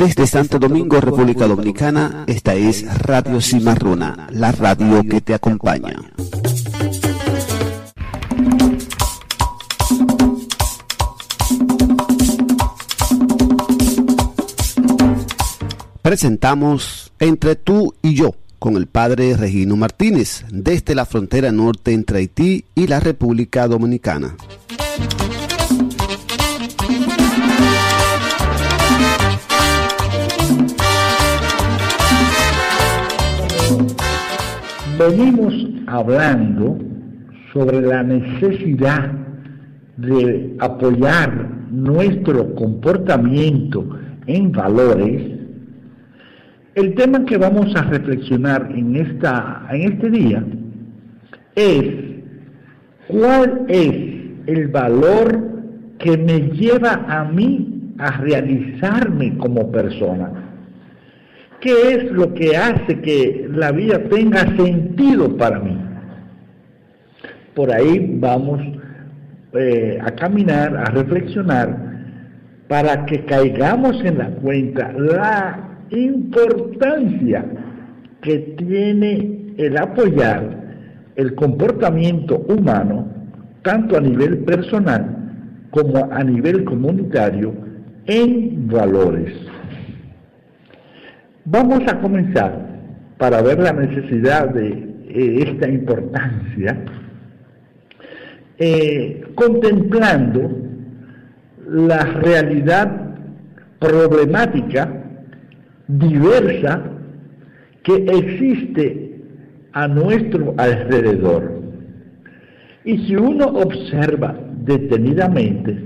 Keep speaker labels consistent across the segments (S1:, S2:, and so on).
S1: Desde Santo Domingo, República Dominicana, esta es Radio Cimarrona, la radio que te acompaña. Presentamos Entre tú y yo con el padre Regino Martínez desde la frontera norte entre Haití y la República Dominicana.
S2: Venimos hablando sobre la necesidad de apoyar nuestro comportamiento en valores, el tema que vamos a reflexionar en, esta, en este día es cuál es el valor que me lleva a mí a realizarme como persona. ¿Qué es lo que hace que la vida tenga sentido para mí? Por ahí vamos eh, a caminar, a reflexionar, para que caigamos en la cuenta la importancia que tiene el apoyar el comportamiento humano, tanto a nivel personal como a nivel comunitario, en valores. Vamos a comenzar para ver la necesidad de eh, esta importancia, eh, contemplando la realidad problemática diversa que existe a nuestro alrededor. Y si uno observa detenidamente,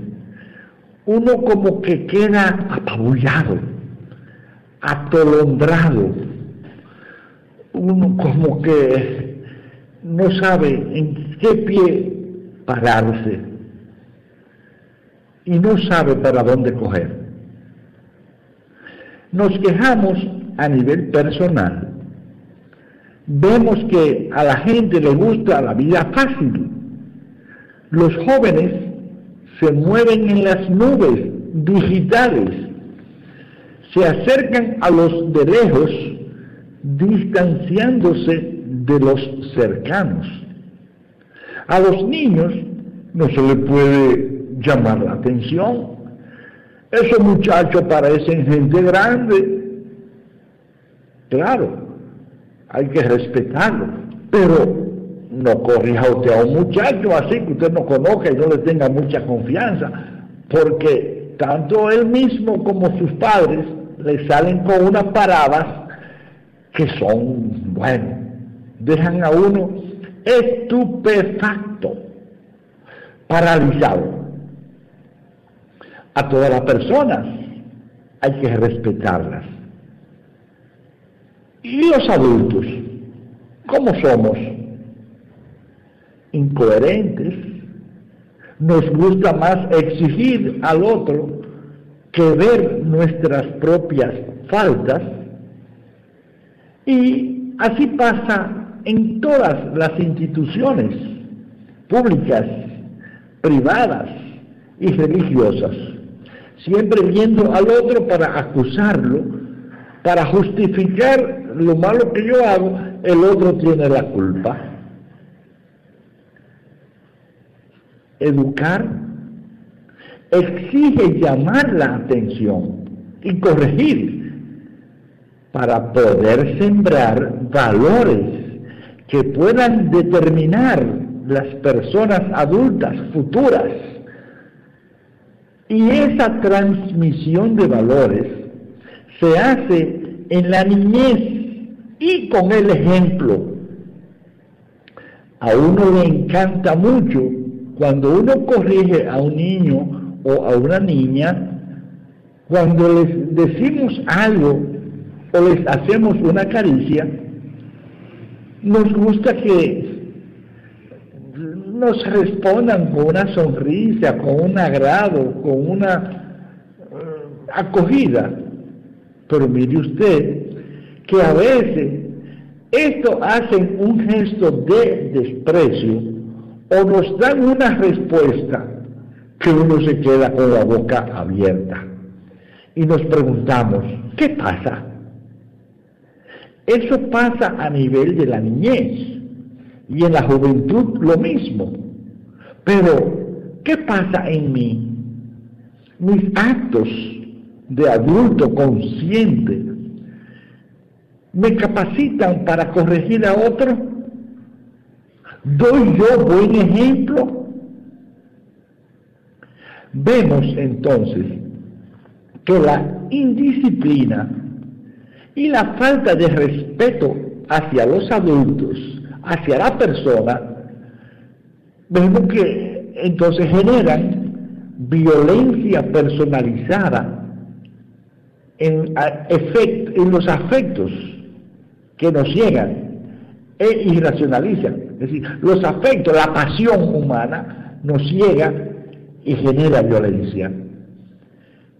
S2: uno como que queda apabullado atolondrado, uno como que no sabe en qué pie pararse y no sabe para dónde coger. Nos quejamos a nivel personal. Vemos que a la gente le gusta la vida fácil. Los jóvenes se mueven en las nubes digitales se acercan a los de lejos, distanciándose de los cercanos. A los niños no se les puede llamar la atención. Esos muchachos parecen gente grande. Claro, hay que respetarlo, pero no corrija usted a un muchacho así que usted no conozca y no le tenga mucha confianza, porque tanto él mismo como sus padres le salen con unas paradas que son, bueno, dejan a uno estupefacto, paralizado. A todas las personas hay que respetarlas. Y los adultos, ¿cómo somos? Incoherentes. Nos gusta más exigir al otro que ver nuestras propias faltas y así pasa en todas las instituciones públicas, privadas y religiosas, siempre viendo al otro para acusarlo, para justificar lo malo que yo hago, el otro tiene la culpa. Educar exige llamar la atención y corregir para poder sembrar valores que puedan determinar las personas adultas futuras. Y esa transmisión de valores se hace en la niñez y con el ejemplo. A uno le encanta mucho cuando uno corrige a un niño o a una niña, cuando les decimos algo o les hacemos una caricia, nos gusta que nos respondan con una sonrisa, con un agrado, con una eh, acogida. Pero mire usted que a veces esto hacen un gesto de desprecio o nos dan una respuesta que uno se queda con la boca abierta. y nos preguntamos, ¿qué pasa? Eso pasa a nivel de la niñez y en la juventud lo mismo. Pero, ¿qué pasa en mí? Mis actos de adulto consciente me capacitan para corregir a otro. ¿Doy yo buen ejemplo? Vemos entonces que la indisciplina y la falta de respeto hacia los adultos, hacia la persona, vemos que entonces generan violencia personalizada en, en los afectos que nos llegan e irracionalizan. Es decir, los afectos, la pasión humana nos llega y genera violencia.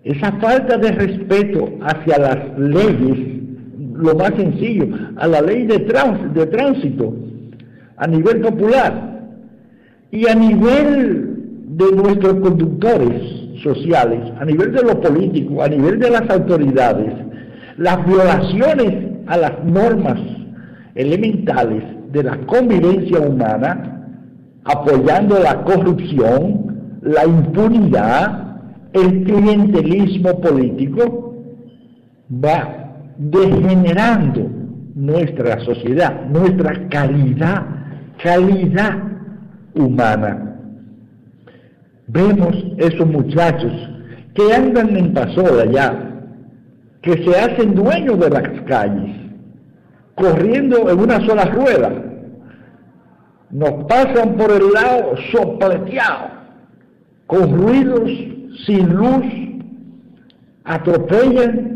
S2: Esa falta de respeto hacia las leyes, lo más sencillo, a la ley de, tránsito, a nivel popular y a nivel de nuestros conductores sociales, a nivel de lo político, a nivel de las autoridades, las violaciones a las normas elementales de la convivencia humana, apoyando la corrupción, la impunidad, el clientelismo político va degenerando nuestra sociedad, nuestra calidad, calidad humana. Vemos esos muchachos que andan en pasola ya, que se hacen dueños de las calles, corriendo en una sola rueda. Nos pasan por el lado sopleteado, con ruidos sin luz, atropellan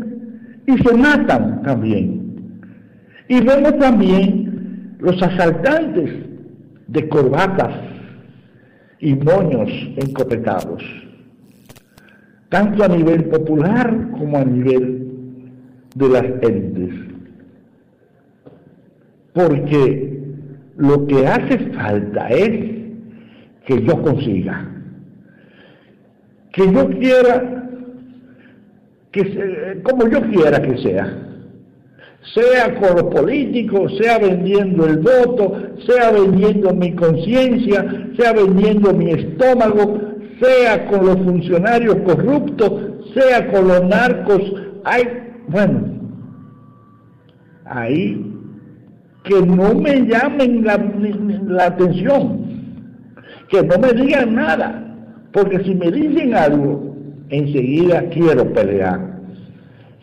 S2: y se matan también. Y vemos también los asaltantes de corbatas y moños encopetados, tanto a nivel popular como a nivel de las élites. Porque lo que hace falta es que yo consiga que yo quiera, que como yo quiera que sea, sea con los políticos, sea vendiendo el voto, sea vendiendo mi conciencia, sea vendiendo mi estómago, sea con los funcionarios corruptos, sea con los narcos, hay, bueno, ahí que no me llamen la, la atención, que no me digan nada, porque si me dicen algo, enseguida quiero pelear.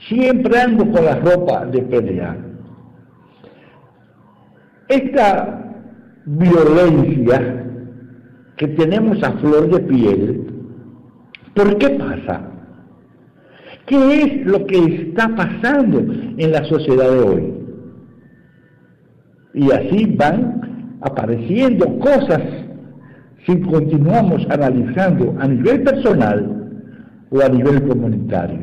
S2: Siempre ando con la ropa de pelear. Esta violencia que tenemos a flor de piel, ¿por qué pasa? ¿Qué es lo que está pasando en la sociedad de hoy? Y así van apareciendo cosas si continuamos analizando a nivel personal o a nivel comunitario.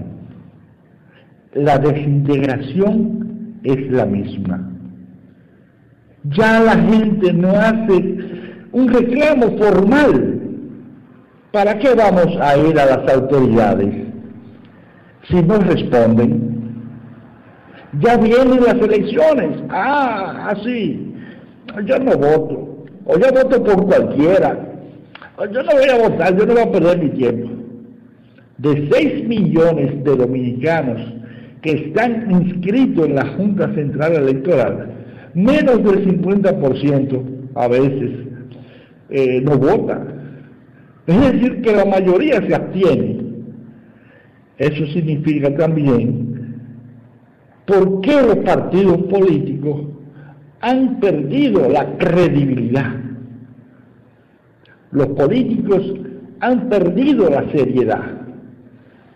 S2: La desintegración es la misma. Ya la gente no hace un reclamo formal. ¿Para qué vamos a ir a las autoridades si no responden? Ya vienen las elecciones. Ah, así. Yo no voto. O yo voto por cualquiera. Yo no voy a votar, yo no voy a perder mi tiempo. De 6 millones de dominicanos que están inscritos en la Junta Central Electoral, menos del 50% a veces eh, no vota. Es decir, que la mayoría se abstiene. Eso significa también por qué los partidos políticos han perdido la credibilidad los políticos han perdido la seriedad,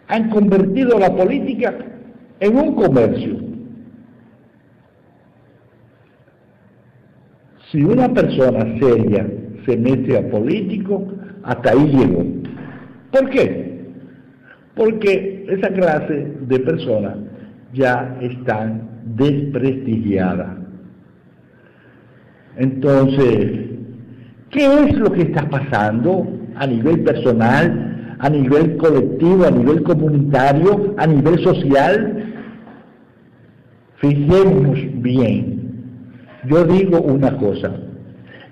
S2: han convertido la política en un comercio. Si una persona seria se mete a político, hasta ahí llegó. ¿Por qué? Porque esa clase de personas ya están desprestigiadas. Entonces, ¿Qué es lo que está pasando a nivel personal, a nivel colectivo, a nivel comunitario, a nivel social. Fijémonos bien. Yo digo una cosa,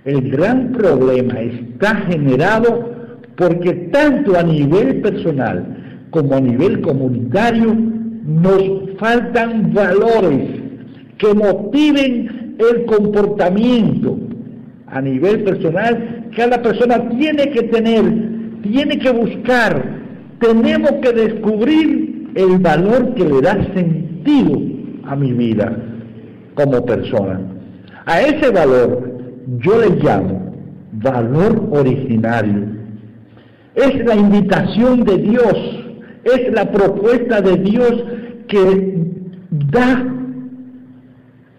S2: el gran problema está generado porque tanto a nivel personal como a nivel comunitario nos faltan valores que motiven el comportamiento a nivel personal. Cada persona tiene que tener, tiene que buscar, tenemos que descubrir el valor que le da sentido a mi vida como persona. A ese valor yo le llamo valor originario. Es la invitación de Dios, es la propuesta de Dios que da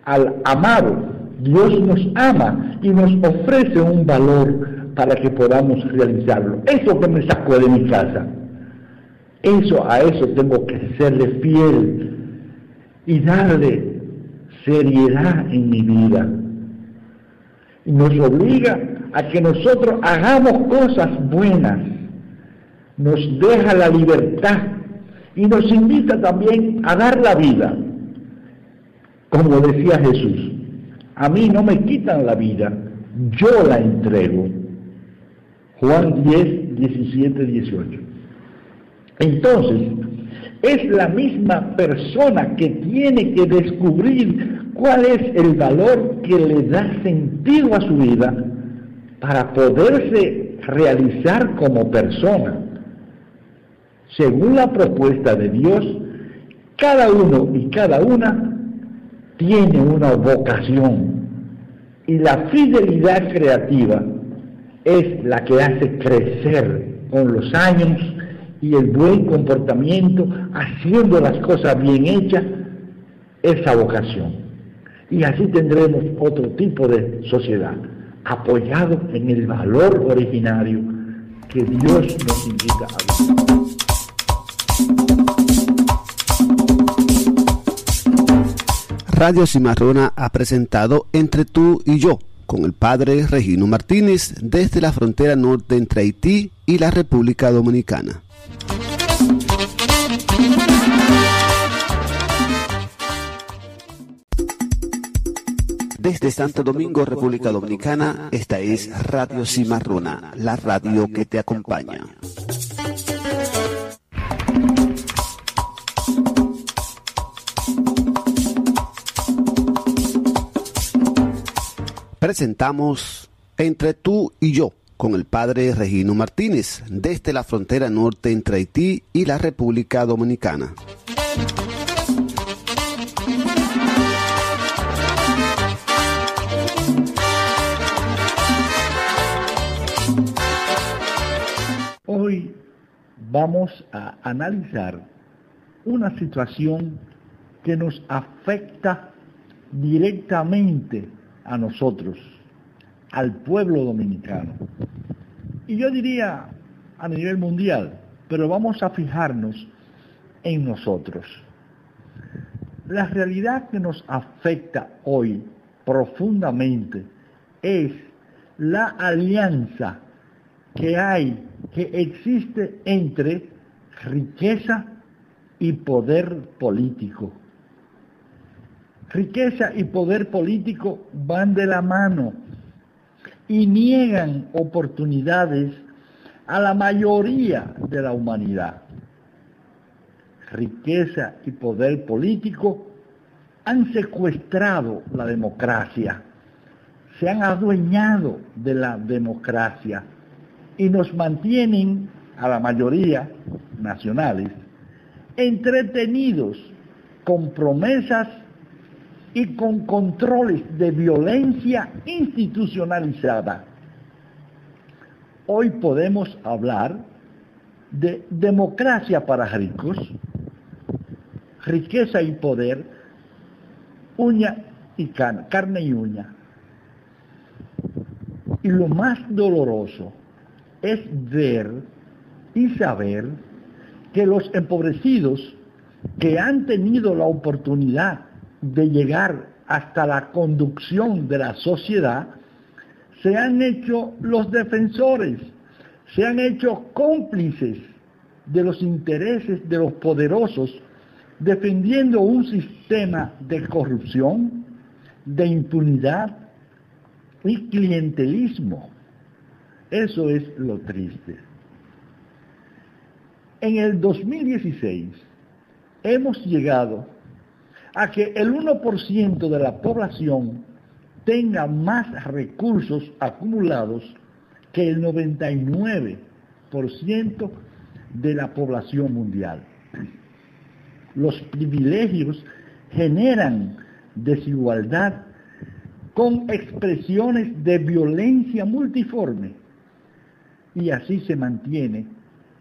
S2: al amado. Dios nos ama y nos ofrece un valor para que podamos realizarlo. Eso que me sacó de mi casa. Eso, a eso tengo que serle fiel y darle seriedad en mi vida y nos obliga a que nosotros hagamos cosas buenas, nos deja la libertad y nos invita también a dar la vida. Como decía Jesús, a mí no me quitan la vida, yo la entrego. Juan 10, 17, 18. Entonces, es la misma persona que tiene que descubrir cuál es el valor que le da sentido a su vida para poderse realizar como persona. Según la propuesta de Dios, cada uno y cada una tiene una vocación y la fidelidad creativa es la que hace crecer con los años y el buen comportamiento, haciendo las cosas bien hechas, esa vocación. Y así tendremos otro tipo de sociedad, apoyado en el valor originario que Dios nos invita a vivir.
S1: Radio Cimarrona ha presentado Entre tú y yo con el padre Regino Martínez desde la frontera norte entre Haití y la República Dominicana. Desde Santo Domingo, República Dominicana, esta es Radio Cimarrona, la radio que te acompaña. Presentamos Entre tú y yo con el padre Regino Martínez desde la frontera norte entre Haití y la República Dominicana.
S2: Hoy vamos a analizar una situación que nos afecta directamente a nosotros, al pueblo dominicano. Y yo diría a nivel mundial, pero vamos a fijarnos en nosotros. La realidad que nos afecta hoy profundamente es la alianza que hay que existe entre riqueza y poder político. Riqueza y poder político van de la mano y niegan oportunidades a la mayoría de la humanidad. Riqueza y poder político han secuestrado la democracia, se han adueñado de la democracia y nos mantienen a la mayoría nacionales entretenidos con promesas y con controles de violencia institucionalizada. Hoy podemos hablar de democracia para ricos, riqueza y poder, uña y carne, carne y uña. Y lo más doloroso es ver y saber que los empobrecidos que han tenido la oportunidad de llegar hasta la conducción de la sociedad, se han hecho los defensores, se han hecho cómplices de los intereses de los poderosos, defendiendo un sistema de corrupción, de impunidad y clientelismo. Eso es lo triste. En el 2016 hemos llegado a que el 1% de la población tenga más recursos acumulados que el 99% de la población mundial. Los privilegios generan desigualdad con expresiones de violencia multiforme y así se mantiene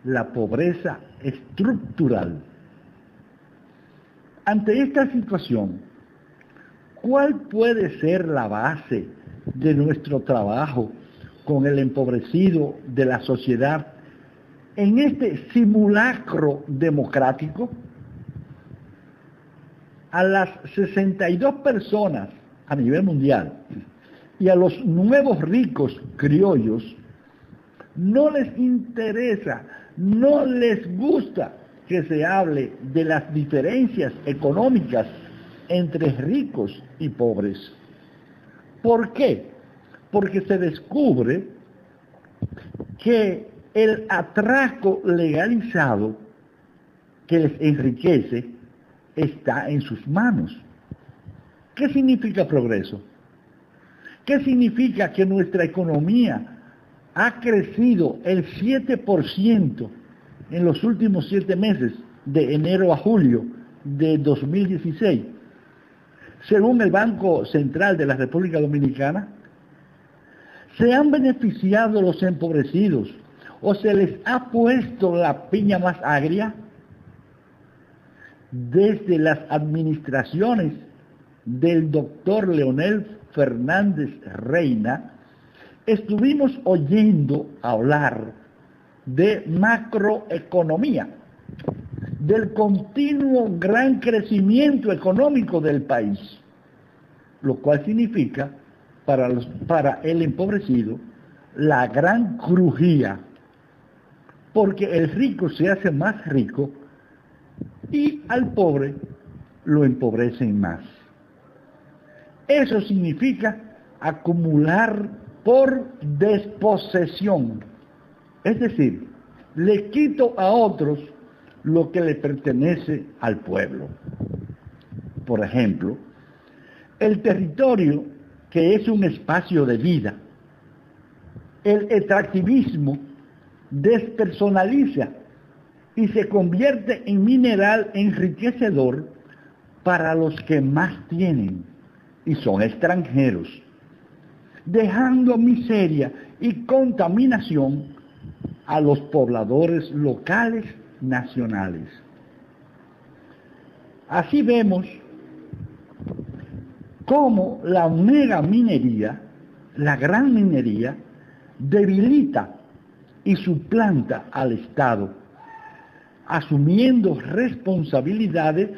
S2: la pobreza estructural. Ante esta situación, ¿cuál puede ser la base de nuestro trabajo con el empobrecido de la sociedad en este simulacro democrático? A las 62 personas a nivel mundial y a los nuevos ricos criollos no les interesa, no les gusta que se hable de las diferencias económicas entre ricos y pobres. ¿Por qué? Porque se descubre que el atraco legalizado que les enriquece está en sus manos. ¿Qué significa progreso? ¿Qué significa que nuestra economía ha crecido el 7% en los últimos siete meses, de enero a julio de 2016. Según el Banco Central de la República Dominicana, se han beneficiado los empobrecidos o se les ha puesto la piña más agria desde las administraciones del doctor Leonel Fernández Reina, estuvimos oyendo hablar de macroeconomía, del continuo gran crecimiento económico del país, lo cual significa para, los, para el empobrecido la gran crujía, porque el rico se hace más rico y al pobre lo empobrecen más. Eso significa acumular por desposesión. Es decir, le quito a otros lo que le pertenece al pueblo. Por ejemplo, el territorio que es un espacio de vida, el extractivismo despersonaliza y se convierte en mineral enriquecedor para los que más tienen y son extranjeros dejando miseria y contaminación a los pobladores locales nacionales. Así vemos cómo la mega minería, la gran minería, debilita y suplanta al Estado, asumiendo responsabilidades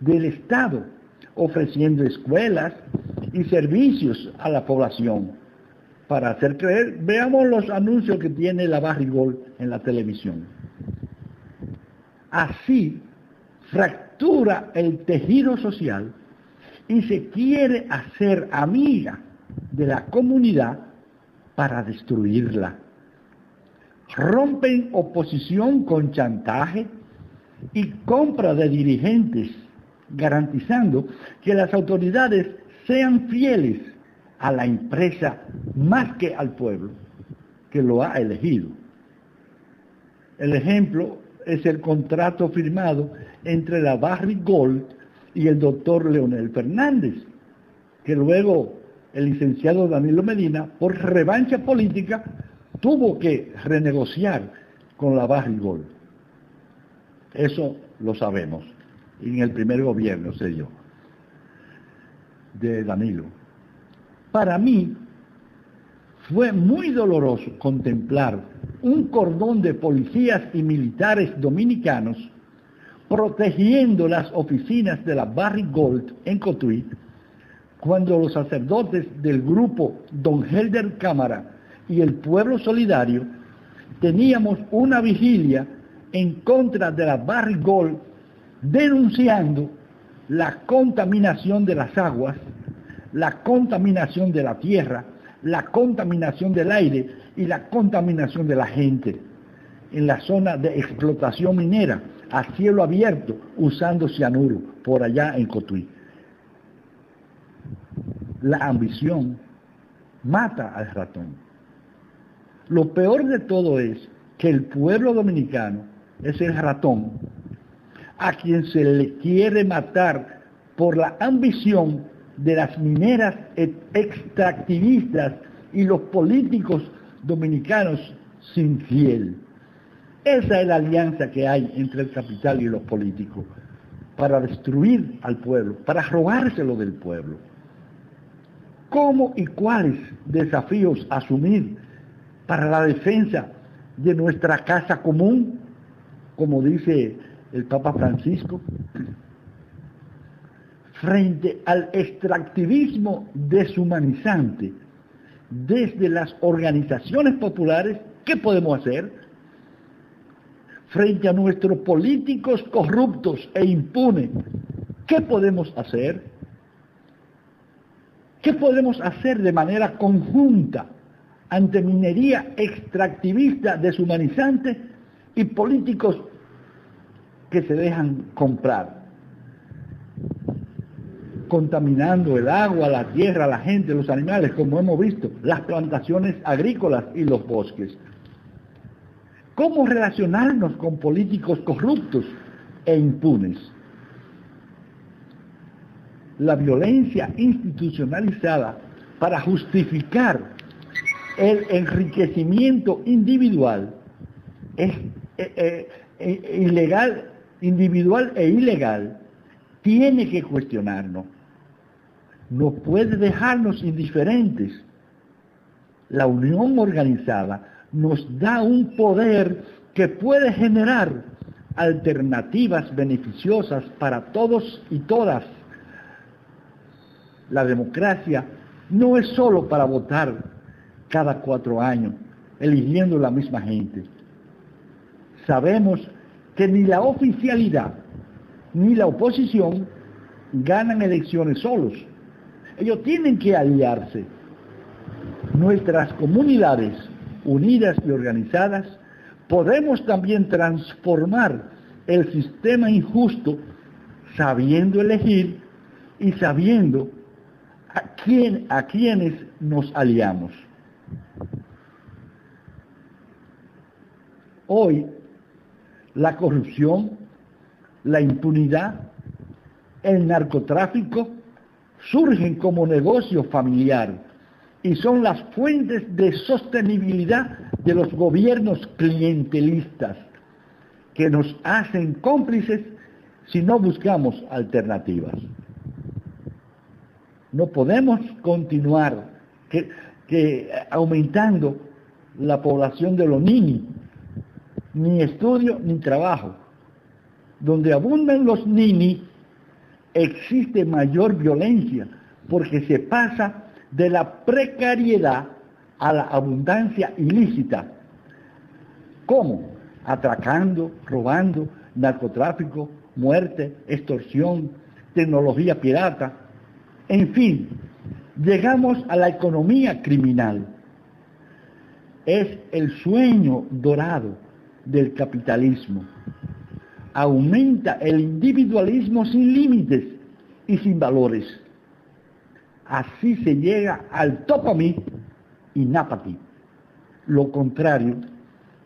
S2: del Estado, ofreciendo escuelas, y servicios a la población para hacer creer. Veamos los anuncios que tiene la Barrigol en la televisión. Así fractura el tejido social y se quiere hacer amiga de la comunidad para destruirla. Rompen oposición con chantaje y compra de dirigentes, garantizando que las autoridades sean fieles a la empresa más que al pueblo que lo ha elegido. El ejemplo es el contrato firmado entre la Barry Gold y el doctor Leonel Fernández, que luego el licenciado Danilo Medina, por revancha política, tuvo que renegociar con la Barry Gold. Eso lo sabemos, en el primer gobierno sé yo de Danilo. Para mí fue muy doloroso contemplar un cordón de policías y militares dominicanos protegiendo las oficinas de la Barry Gold en Cotuí, cuando los sacerdotes del grupo Don Helder Cámara y el pueblo solidario teníamos una vigilia en contra de la barrigol, denunciando la contaminación de las aguas, la contaminación de la tierra, la contaminación del aire y la contaminación de la gente en la zona de explotación minera a cielo abierto usando cianuro por allá en Cotuí. La ambición mata al ratón. Lo peor de todo es que el pueblo dominicano es el ratón a quien se le quiere matar por la ambición de las mineras extractivistas y los políticos dominicanos sin fiel. Esa es la alianza que hay entre el capital y los políticos para destruir al pueblo, para robárselo del pueblo. ¿Cómo y cuáles desafíos asumir para la defensa de nuestra casa común, como dice el Papa Francisco? Frente al extractivismo deshumanizante desde las organizaciones populares, ¿qué podemos hacer? Frente a nuestros políticos corruptos e impunes, ¿qué podemos hacer? ¿Qué podemos hacer de manera conjunta ante minería extractivista deshumanizante y políticos que se dejan comprar? Contaminando el agua, la tierra, la gente, los animales, como hemos visto, las plantaciones agrícolas y los bosques. ¿Cómo relacionarnos con políticos corruptos e impunes? La violencia institucionalizada para justificar el enriquecimiento individual es eh, eh, eh, ilegal, individual e ilegal, tiene que cuestionarnos no puede dejarnos indiferentes. La unión organizada nos da un poder que puede generar alternativas beneficiosas para todos y todas. La democracia no es solo para votar cada cuatro años, eligiendo la misma gente. Sabemos que ni la oficialidad ni la oposición ganan elecciones solos ellos tienen que aliarse. Nuestras comunidades unidas y organizadas podemos también transformar el sistema injusto sabiendo elegir y sabiendo a, quién, a quienes nos aliamos. Hoy, la corrupción, la impunidad, el narcotráfico, surgen como negocio familiar y son las fuentes de sostenibilidad de los gobiernos clientelistas que nos hacen cómplices si no buscamos alternativas. No podemos continuar que, aumentando la población de los niños, ni estudio ni trabajo. Donde abundan los niños, existe mayor violencia, porque se pasa de la precariedad a la abundancia ilícita. ¿Cómo? Atracando, robando, narcotráfico, muerte, extorsión, tecnología pirata. En fin, llegamos a la economía criminal. Es el sueño dorado del capitalismo aumenta el individualismo sin límites y sin valores. Así se llega al mí y nápati, lo contrario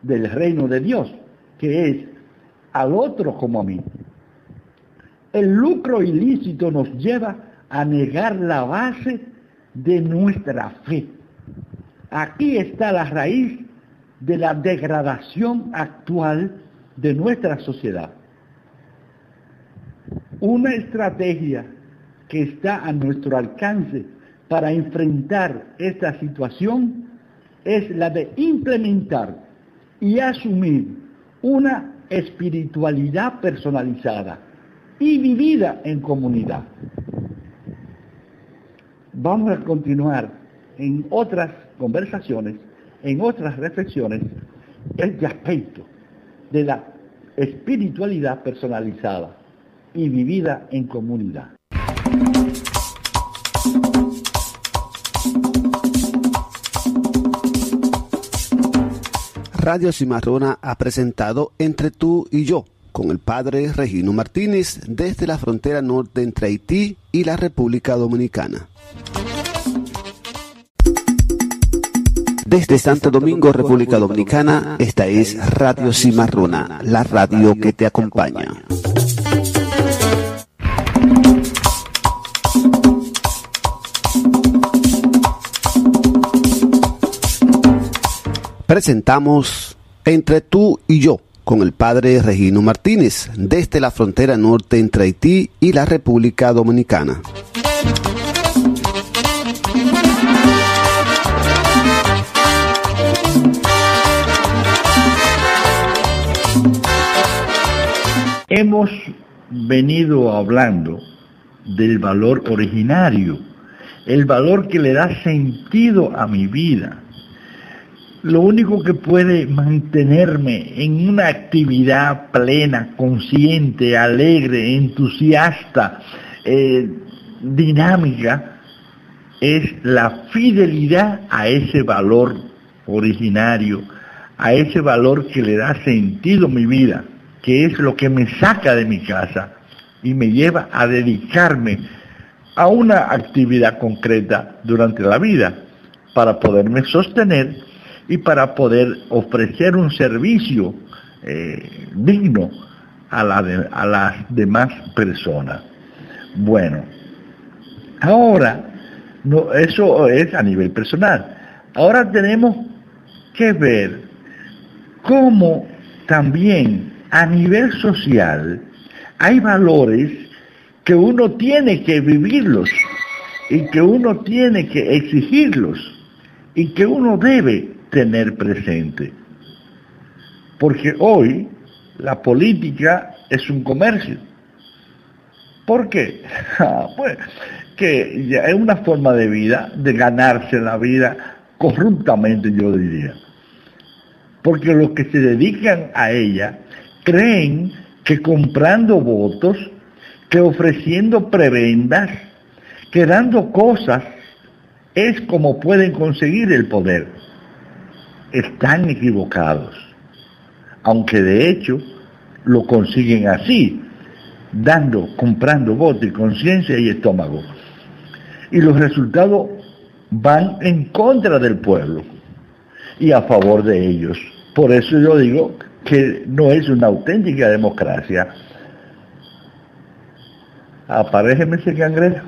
S2: del reino de Dios, que es al otro como a mí. El lucro ilícito nos lleva a negar la base de nuestra fe. Aquí está la raíz de la degradación actual de nuestra sociedad. Una estrategia que está a nuestro alcance para enfrentar esta situación es la de implementar y asumir una espiritualidad personalizada y vivida en comunidad. Vamos a continuar en otras conversaciones, en otras reflexiones, el aspecto de la espiritualidad personalizada y vivida en comunidad.
S1: Radio Cimarrona ha presentado Entre tú y yo con el padre Regino Martínez desde la frontera norte entre Haití y la República Dominicana. Desde Santo Domingo, República Dominicana, esta es Radio Cimarrona, la radio que te acompaña. Presentamos Entre tú y yo con el padre Regino Martínez desde la frontera norte entre Haití y la República Dominicana.
S2: Hemos venido hablando del valor originario, el valor que le da sentido a mi vida. Lo único que puede mantenerme en una actividad plena, consciente, alegre, entusiasta, eh, dinámica, es la fidelidad a ese valor originario, a ese valor que le da sentido a mi vida que es lo que me saca de mi casa y me lleva a dedicarme a una actividad concreta durante la vida para poderme sostener y para poder ofrecer un servicio eh, digno a, las demás personas. Bueno, ahora, eso es a nivel personal. Ahora tenemos que ver cómo también a nivel social hay valores que uno tiene que vivirlos y que uno tiene que exigirlos y que uno debe tener presente. Porque hoy la política es un comercio. ¿Por qué? Ah, pues que es una forma de vida, de ganarse la vida corruptamente, yo diría. Porque los que se dedican a ella creen que comprando votos, que ofreciendo prebendas, que dando cosas, es como pueden conseguir el poder. Están equivocados, aunque de hecho lo consiguen así, dando, comprando votos y conciencia y estómago. Y los resultados van en contra del pueblo y a favor de ellos. Por eso yo digo que no es una auténtica democracia. Aparéjeme ese cangrejo.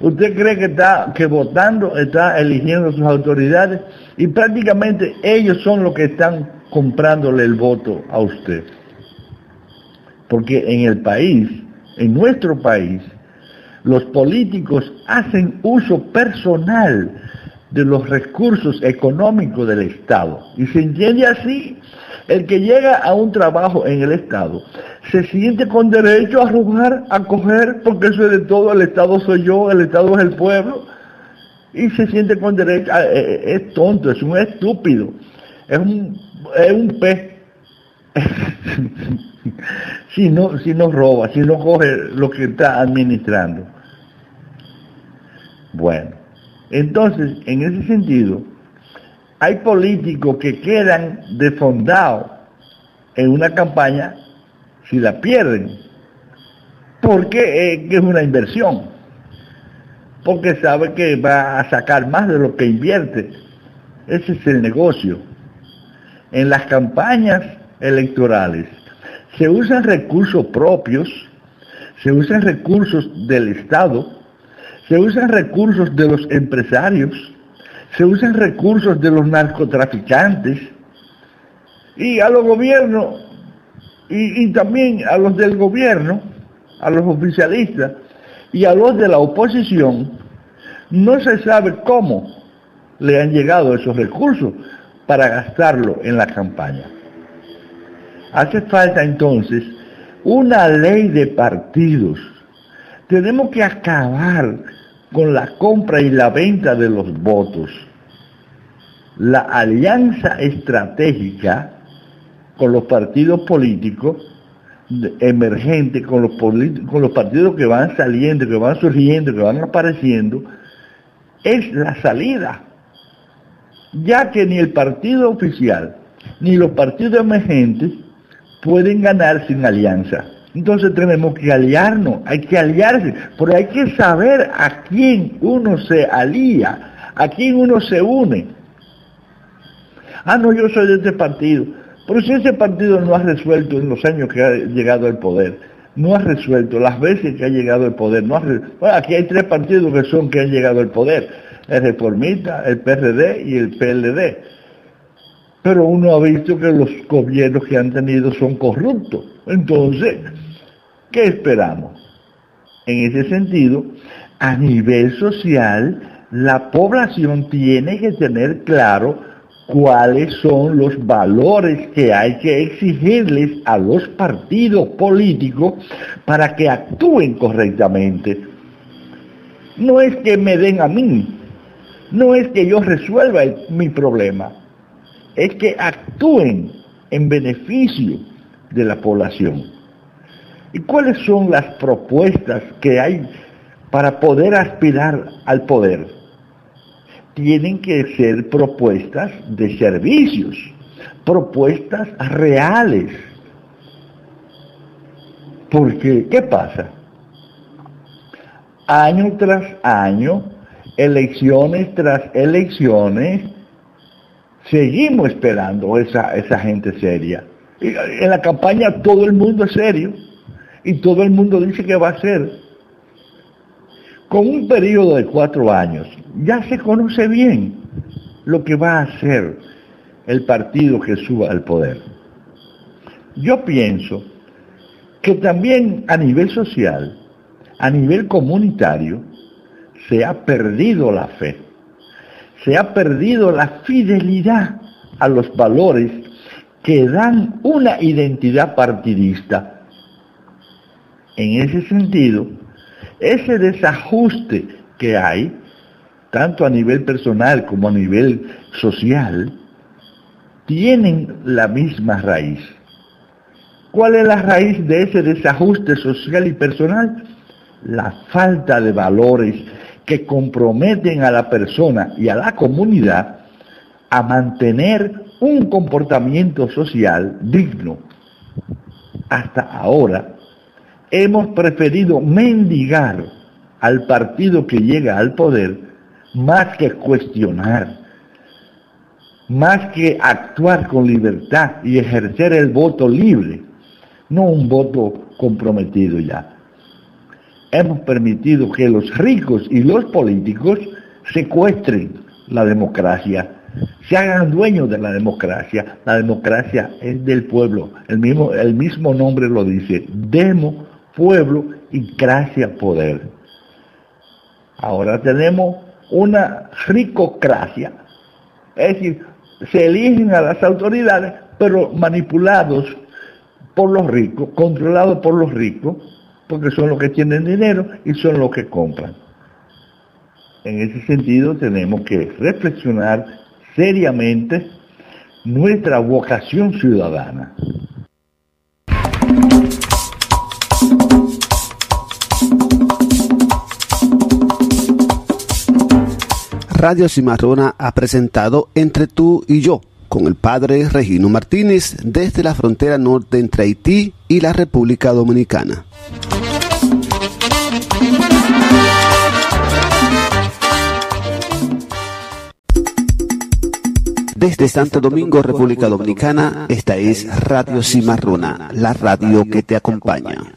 S2: ¿Usted cree que está que votando está eligiendo sus autoridades y prácticamente ellos son los que están comprándole el voto a usted? Porque en el país, en nuestro país, los políticos hacen uso personal de los recursos económicos del Estado. Y se entiende así, el que llega a un trabajo en el Estado se siente con derecho a robar, a coger, porque eso es de todo, el Estado soy yo, el Estado es el pueblo, y se siente con derecho, eh, eh, es tonto, es un estúpido, es un, es un pez. si, no, si no roba, si no coge lo que está administrando. Bueno, entonces, en ese sentido, hay políticos que quedan defondados en una campaña si la pierden, porque es una inversión, porque sabe que va a sacar más de lo que invierte. Ese es el negocio. En las campañas electorales se usan recursos propios, se usan recursos del Estado se usan recursos de los empresarios, se usan recursos de los narcotraficantes y a los gobiernos y, también a los del gobierno, a los oficialistas y a los de la oposición, no se sabe cómo le han llegado esos recursos para gastarlo en la campaña. Hace falta entonces una ley de partidos. Tenemos que acabar con la compra y la venta de los votos. La alianza estratégica con los partidos políticos emergentes, con los, con los partidos que van saliendo, que van surgiendo, que van apareciendo, es la salida. Ya que ni el partido oficial, ni los partidos emergentes pueden ganar sin alianza. Entonces tenemos que aliarnos, hay que aliarse, pero hay que saber a quién uno se alía, a quién uno se une. Ah, no, yo soy de este partido. Pero si ese partido no ha resuelto en los años que ha llegado al poder, no ha resuelto las veces que ha llegado al poder, bueno, aquí hay tres partidos que son que han llegado al poder, el reformista, el PRD y el PLD. Pero uno ha visto que los gobiernos que han tenido son corruptos. Entonces, ¿qué esperamos? En ese sentido, a nivel social, la población tiene que tener claro cuáles son los valores que hay que exigirles a los partidos políticos para que actúen correctamente. No es que me den a mí, no es que yo resuelva mi problema, es que actúen en beneficio de la población. ¿Y cuáles son las propuestas que hay para poder aspirar al poder? Tienen que ser propuestas de servicios, propuestas reales. Porque, ¿qué pasa? Año tras año, elecciones tras elecciones, seguimos esperando esa, esa gente seria. En la campaña todo el mundo es serio y todo el mundo dice que va a ser. Con un periodo de cuatro años, ya se conoce bien lo que va a hacer el partido que suba al poder. Yo pienso que también a nivel social, a nivel comunitario, se ha perdido la fe, se ha perdido la fidelidad a los valores que dan una identidad partidista. En ese sentido, ese desajuste que hay tanto a nivel personal como a nivel social, tienen la misma raíz. ¿Cuál es la raíz de ese desajuste social y personal? La falta de valores que comprometen a la persona y a la comunidad a mantener un comportamiento social digno. Hasta ahora hemos preferido mendigar al partido que llega al poder más que cuestionar, más que actuar con libertad y ejercer el voto libre, no un voto comprometido ya. Hemos permitido que los ricos y los políticos secuestren la democracia, se hagan dueños de la democracia. La democracia es del pueblo, el mismo, el mismo nombre lo dice, demo, pueblo y gracia, poder. Ahora tenemos una ricocracia, es decir, se eligen a las autoridades, pero manipulados por los ricos, controlados por los ricos, porque son los que tienen dinero y son los que compran. En ese sentido tenemos que reflexionar seriamente nuestra vocación ciudadana.
S1: Radio Cimarrona ha presentado Entre tú y yo con el padre Regino Martínez desde la frontera norte entre Haití y la República Dominicana. Desde Santo Domingo, República Dominicana, esta es Radio Cimarrona, la radio que te acompaña.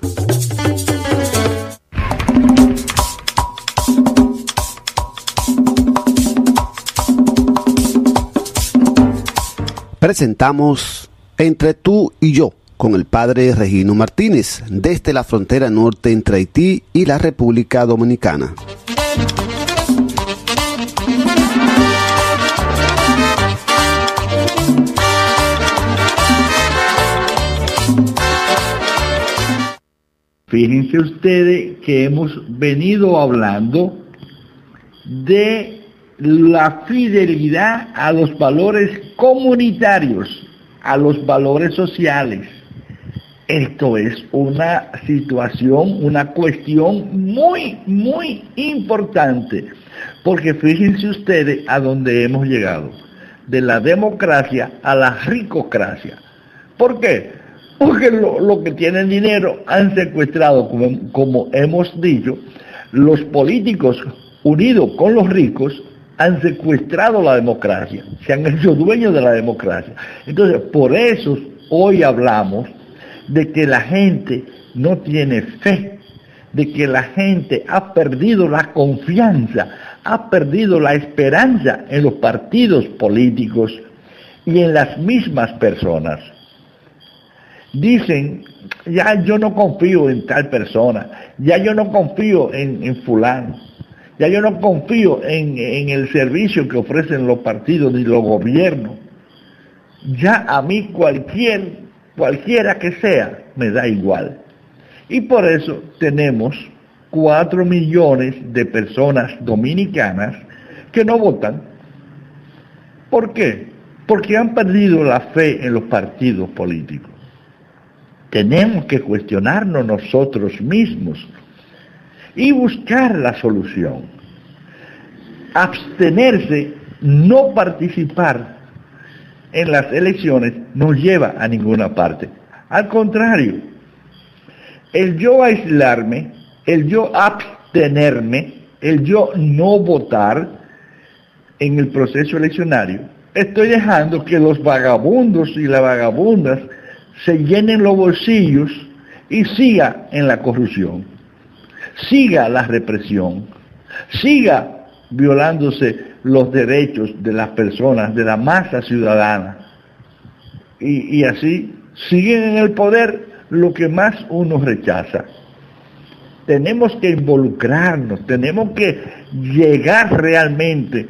S1: Presentamos Entre tú y yo con el padre Regino Martínez desde la frontera norte entre Haití y la República Dominicana.
S2: Fíjense ustedes que hemos venido hablando de la fidelidad a los valores comunitarios a los valores sociales. Esto es una situación, una cuestión muy, muy importante, porque fíjense ustedes a dónde hemos llegado, de la democracia a la ricocracia. ¿Por qué? Porque los que tienen dinero han secuestrado, como, como hemos dicho, los políticos unidos con los ricos han secuestrado la democracia, se han hecho dueños de la democracia. Entonces, por eso hoy hablamos de que la gente no tiene fe, de que la gente ha perdido la confianza, ha perdido la esperanza en los partidos políticos y en las mismas personas. Dicen, ya yo no confío en tal persona, ya yo no confío en, fulano, ya yo no confío en, el servicio que ofrecen los partidos ni los gobiernos. Ya a mí cualquier cualquiera que sea, me da igual. Y por eso tenemos cuatro millones de personas dominicanas que no votan. ¿Por qué? Porque han perdido la fe en los partidos políticos. Tenemos que cuestionarnos nosotros mismos y buscar la solución. Abstenerse, no participar en las elecciones no lleva a ninguna parte. Al contrario, el yo aislarme, el yo abstenerme, el yo no votar en el proceso eleccionario, estoy dejando que los vagabundos y las vagabundas se llenen los bolsillos y siga en la corrupción, siga la represión, siga violándose los derechos de las personas, de la masa ciudadana. Y, así siguen en el poder lo que más uno rechaza. Tenemos que involucrarnos, tenemos que llegar realmente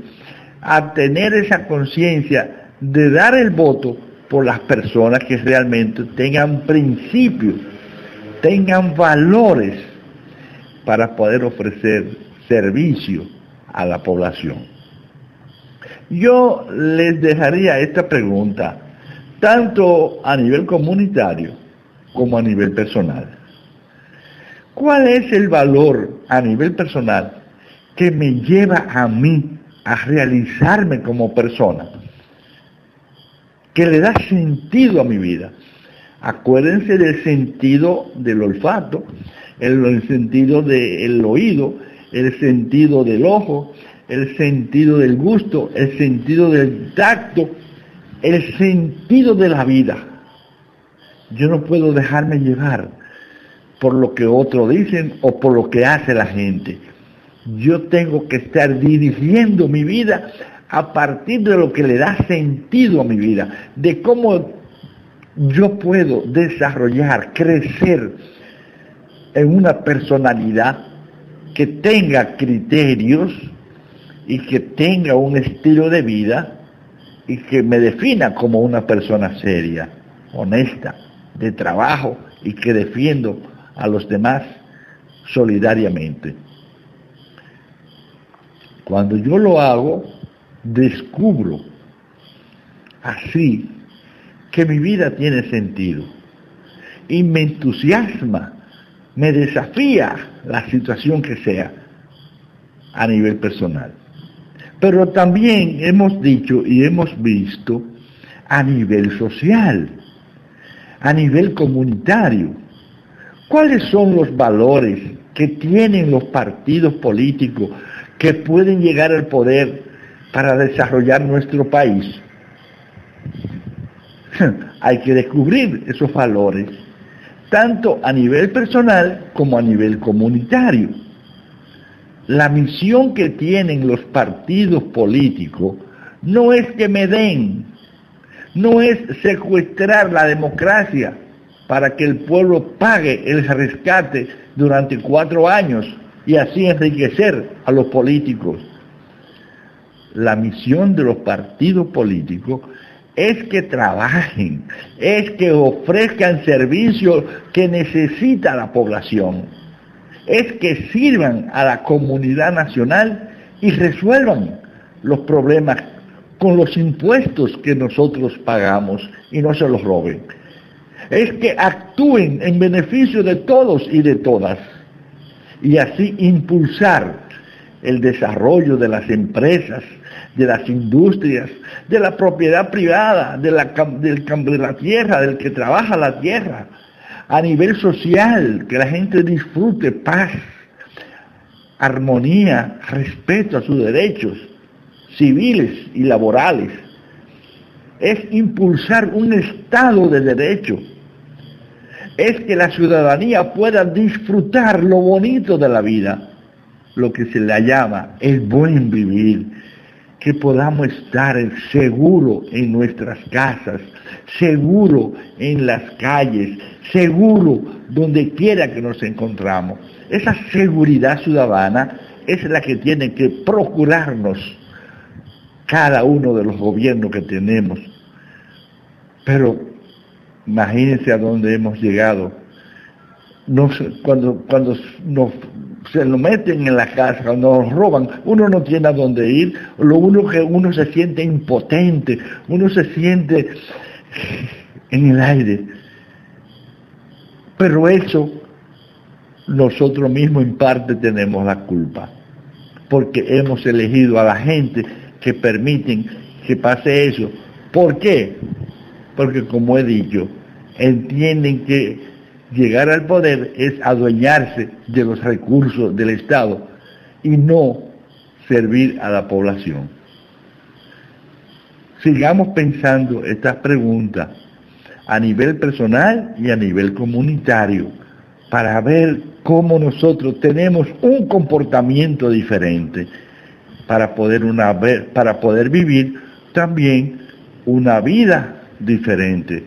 S2: a tener esa conciencia de dar el voto por las personas que realmente tengan principios, tengan valores para poder ofrecer servicio a la población. Yo les dejaría esta pregunta, tanto a nivel comunitario como a nivel personal. ¿Cuál es el valor a nivel personal que me lleva a mí a realizarme como persona? Que le da sentido a mi vida. Acuérdense del sentido del olfato, el, sentido del oído, el sentido del ojo, el sentido del gusto, el sentido del tacto, el sentido de la vida. Yo no puedo dejarme llevar por lo que otros dicen o por lo que hace la gente. Yo tengo que estar dirigiendo mi vida a partir de lo que le da sentido a mi vida, de cómo yo puedo desarrollar, crecer en una personalidad que tenga criterios, y que tenga un estilo de vida y que me defina como una persona seria, honesta, de trabajo y que defiendo a los demás solidariamente. Cuando yo lo hago, descubro así que mi vida tiene sentido y me entusiasma, me desafía la situación que sea a nivel personal. Pero también hemos dicho y hemos visto a nivel social, a nivel comunitario, cuáles son los valores que tienen los partidos políticos que pueden llegar al poder para desarrollar nuestro país. Hay que descubrir esos valores, tanto a nivel personal como a nivel comunitario la misión que tienen los partidos políticos no es que me den, no es secuestrar la democracia para que el pueblo pague el rescate durante cuatro años y así enriquecer a los políticos. La misión de los partidos políticos es que trabajen, es que ofrezcan servicios que necesita la población es que sirvan a la comunidad nacional y resuelvan los problemas con los impuestos que nosotros pagamos y no se los roben. Es que actúen en beneficio de todos y de todas y así impulsar el desarrollo de las empresas, de las industrias, de la propiedad privada, del de la tierra, del que trabaja la tierra, a nivel social, que la gente disfrute paz, armonía, respeto a sus derechos civiles y laborales. Es impulsar un Estado de derecho. Es que la ciudadanía pueda disfrutar lo bonito de la vida, lo que se le llama el buen vivir, que podamos estar seguro en nuestras casas, seguro en las calles, seguro donde quiera que nos encontramos. Esa seguridad ciudadana es la que tiene que procurarnos cada uno de los gobiernos que tenemos. Pero imagínense a dónde hemos llegado. cuando cuando nos, se lo meten en la casa, nos roban, uno no tiene a dónde ir, lo uno que uno se siente impotente, uno se siente en el aire. Pero eso nosotros mismos en parte tenemos la culpa, porque hemos elegido a la gente que permiten que pase eso. ¿Por qué? Porque como he dicho, entienden que llegar al poder es adueñarse de los recursos del Estado y no servir a la población. Sigamos pensando estas preguntas a nivel personal y a nivel comunitario para ver cómo nosotros tenemos un comportamiento diferente para poder, una, para poder vivir también una vida diferente.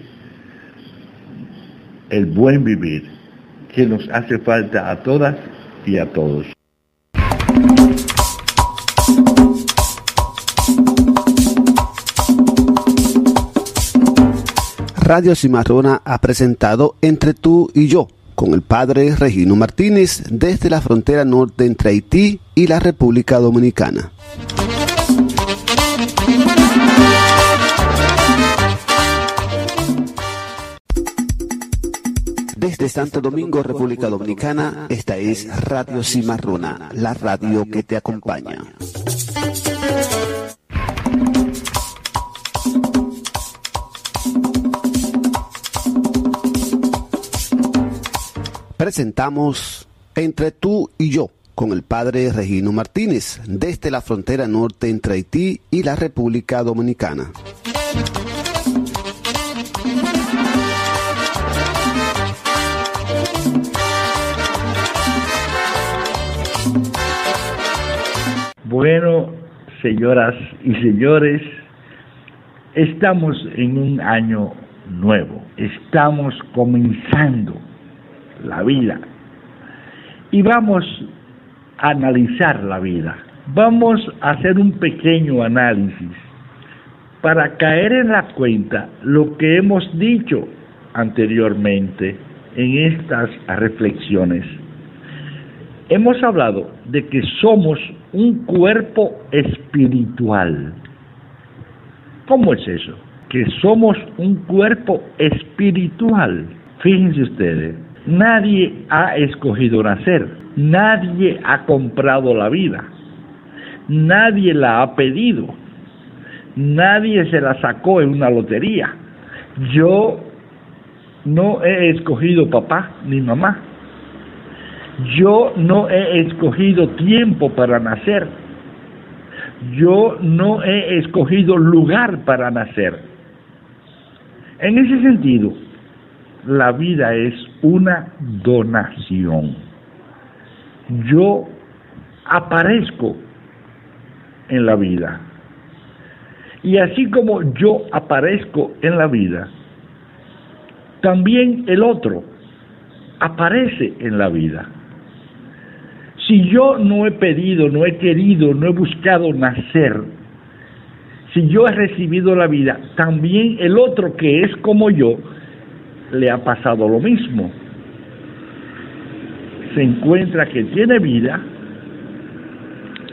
S2: El buen vivir que nos hace falta a todas y a todos.
S1: Radio Cimarrona ha presentado Entre tú y yo con el padre Regino Martínez desde la frontera norte entre Haití y la República Dominicana. Desde Santo Domingo, República Dominicana, esta es Radio Cimarrona, la radio que te acompaña. presentamos Entre tú y yo con el padre Regino Martínez desde la frontera norte entre Haití y la República Dominicana.
S2: Bueno, señoras y señores, estamos en un año nuevo, estamos comenzando la vida. Y vamos a analizar la vida. Vamos a hacer un pequeño análisis para caer en la cuenta lo que hemos dicho anteriormente en estas reflexiones. Hemos hablado de que somos un cuerpo espiritual. ¿Cómo es eso? Que somos un cuerpo espiritual. Fíjense ustedes, Nadie ha escogido nacer, nadie ha comprado la vida, nadie la ha pedido, nadie se la sacó en una lotería. Yo no he escogido papá ni mamá. Yo no he escogido tiempo para nacer. Yo no he escogido lugar para nacer. En ese sentido, la vida es una donación. Yo aparezco en la vida. Y así como yo aparezco en la vida, también el otro aparece en la vida. Si yo no he pedido, no he querido, no he buscado nacer, si yo he recibido la vida, también el otro que es como yo, le ha pasado lo mismo. Se encuentra que tiene vida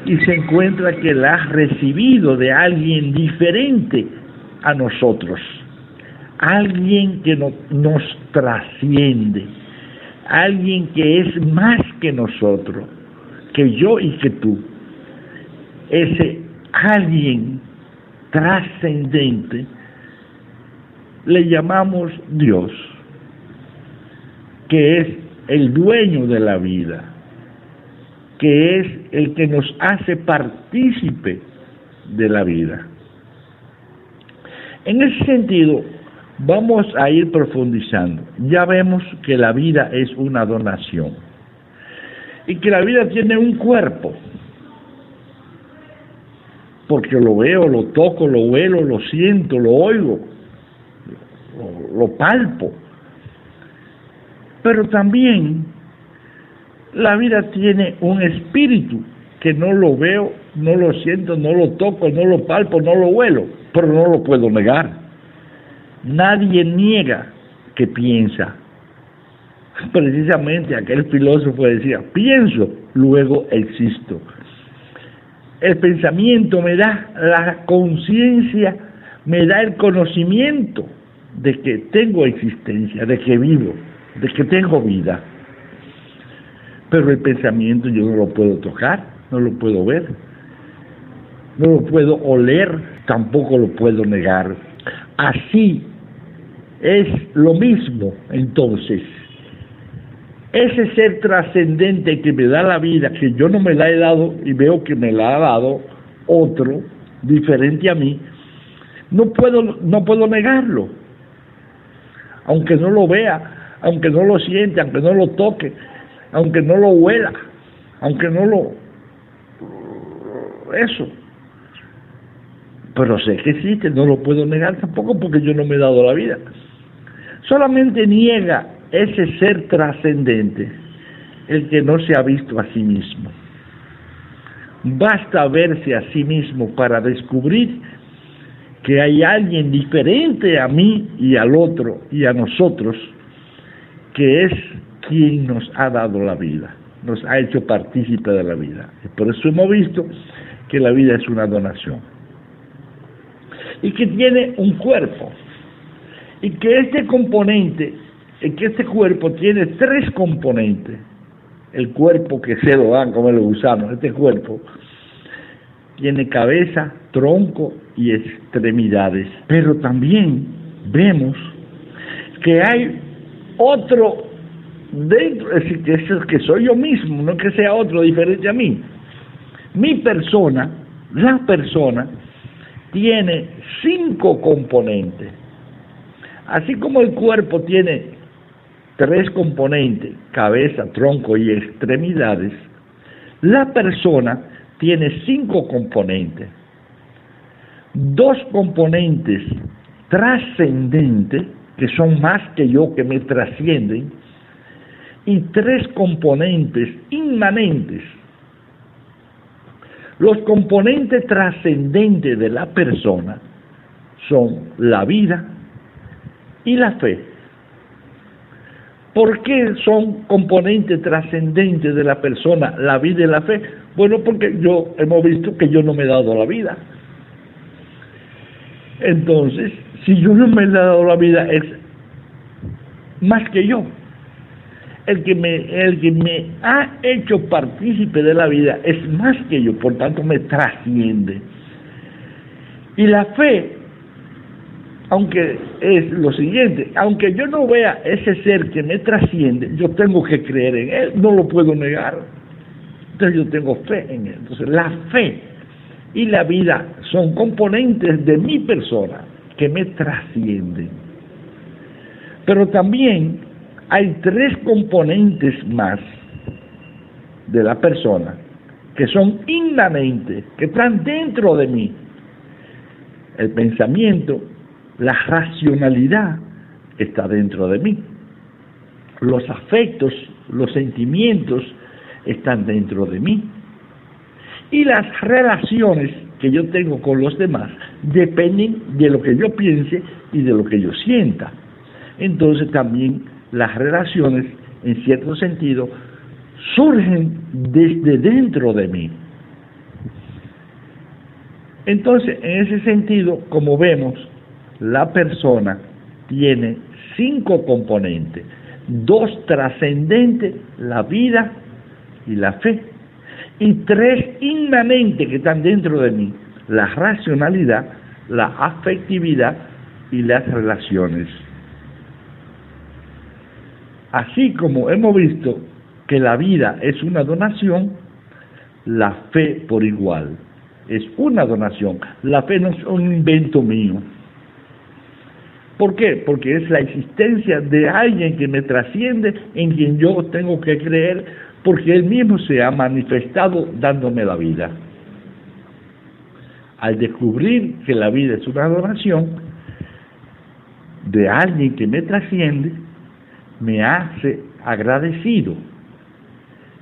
S2: y se encuentra que la ha recibido de alguien diferente a nosotros, alguien que nos trasciende, alguien que es más que nosotros, que yo y que tú. Ese alguien trascendente le llamamos Dios, que es el dueño de la vida, que es el que nos hace partícipe de la vida. En ese sentido, vamos a ir profundizando. Ya vemos que la vida es una donación y que la vida tiene un cuerpo, porque lo veo, lo toco, lo huelo, lo siento, lo oigo, lo, palpo. Pero también la vida tiene un espíritu que no lo veo, no lo siento, no lo toco, no lo palpo, no lo huelo, pero no lo puedo negar. Nadie niega que piensa. Precisamente aquel filósofo decía, pienso, luego existo. El pensamiento me da la conciencia, me da el conocimiento de que tengo existencia, de que vivo, de que tengo vida. Pero el pensamiento yo no lo puedo tocar, no lo puedo ver, no lo puedo oler, tampoco lo puedo negar. Así es lo mismo entonces. Ese ser trascendente que me da la vida, que yo no me la he dado y veo que me la ha dado otro diferente a mí, no puedo, no puedo negarlo aunque no lo vea, aunque no lo siente, aunque no lo toque, aunque no lo huela, aunque no lo... Eso. Pero sé que existe, no lo puedo negar tampoco porque yo no me he dado la vida. Solamente niega ese ser trascendente el que no se ha visto a sí mismo. Basta verse a sí mismo para descubrir que hay alguien diferente a mí y al otro y a nosotros, que es quien nos ha dado la vida, nos ha hecho partícipe de la vida. Por eso hemos visto que la vida es una donación. Y que tiene un cuerpo. Y que este componente, que este cuerpo tiene tres componentes. El cuerpo que se lo dan como el gusano, este cuerpo, tiene cabeza, tronco y extremidades. Pero también vemos que hay otro dentro, es decir, que es que soy yo mismo, no que sea otro diferente a mí. Mi persona, la persona, tiene cinco componentes. Así como el cuerpo tiene tres componentes, cabeza, tronco y extremidades, la persona tiene cinco componentes. Dos componentes trascendentes, que son más que yo, que me trascienden, y tres componentes inmanentes. Los componentes trascendentes de la persona son la vida y la fe. ¿Por qué son componentes trascendentes de la persona la vida y la fe? Bueno, porque yo hemos visto que yo no me he dado la vida. Entonces, si yo no me he dado la vida es más que yo. El que me, el que me ha hecho partícipe de la vida es más que yo, por tanto me trasciende. Y la fe, aunque es lo siguiente, aunque yo no vea ese ser que me trasciende, yo tengo que creer en él, no lo puedo negar. Entonces yo tengo fe en él. Entonces la fe y la vida son componentes de mi persona que me trascienden. Pero también hay tres componentes más de la persona que son inmanentes, que están dentro de mí. El pensamiento, la racionalidad está dentro de mí. Los afectos, los sentimientos, están dentro de mí. Y las relaciones que yo tengo con los demás dependen de lo que yo piense y de lo que yo sienta. Entonces también las relaciones, en cierto sentido, surgen desde dentro de mí. Entonces, en ese sentido, como vemos, la persona tiene cinco componentes, dos trascendentes, la vida y la fe, y tres inmanentes que están dentro de mí, la racionalidad, la afectividad y las relaciones. Así como hemos visto que la vida es una donación, la fe por igual es una donación. La fe no es un invento mío. ¿Por qué? Porque es la existencia de alguien que me trasciende, en quien yo tengo que creer, porque él mismo se ha manifestado dándome la vida. Al descubrir que la vida es una donación de alguien que me trasciende, me hace agradecido.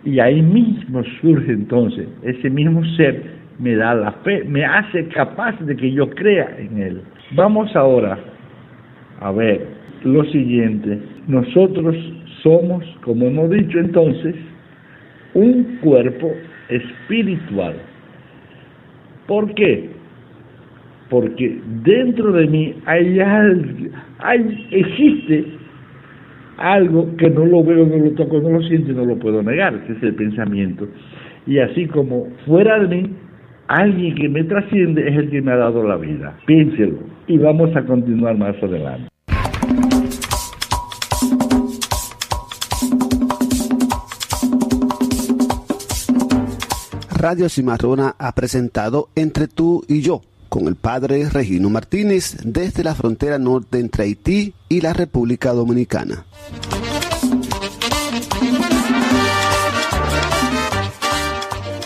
S2: Y ahí mismo surge entonces ese mismo ser, me da la fe, me hace capaz de que yo crea en él. Vamos ahora a ver lo siguiente. Nosotros somos, como hemos dicho entonces, un cuerpo espiritual. ¿Por qué? Porque dentro de mí hay, hay existe algo que no lo veo, no lo toco, no lo siento no lo puedo negar, ese es el pensamiento. Y así como fuera de mí, alguien que me trasciende es el que me ha dado la vida. Piénselo y vamos a continuar más adelante.
S1: Radio Cimarrona ha presentado Entre tú y yo con el padre Regino Martínez desde la frontera norte entre Haití y la República Dominicana.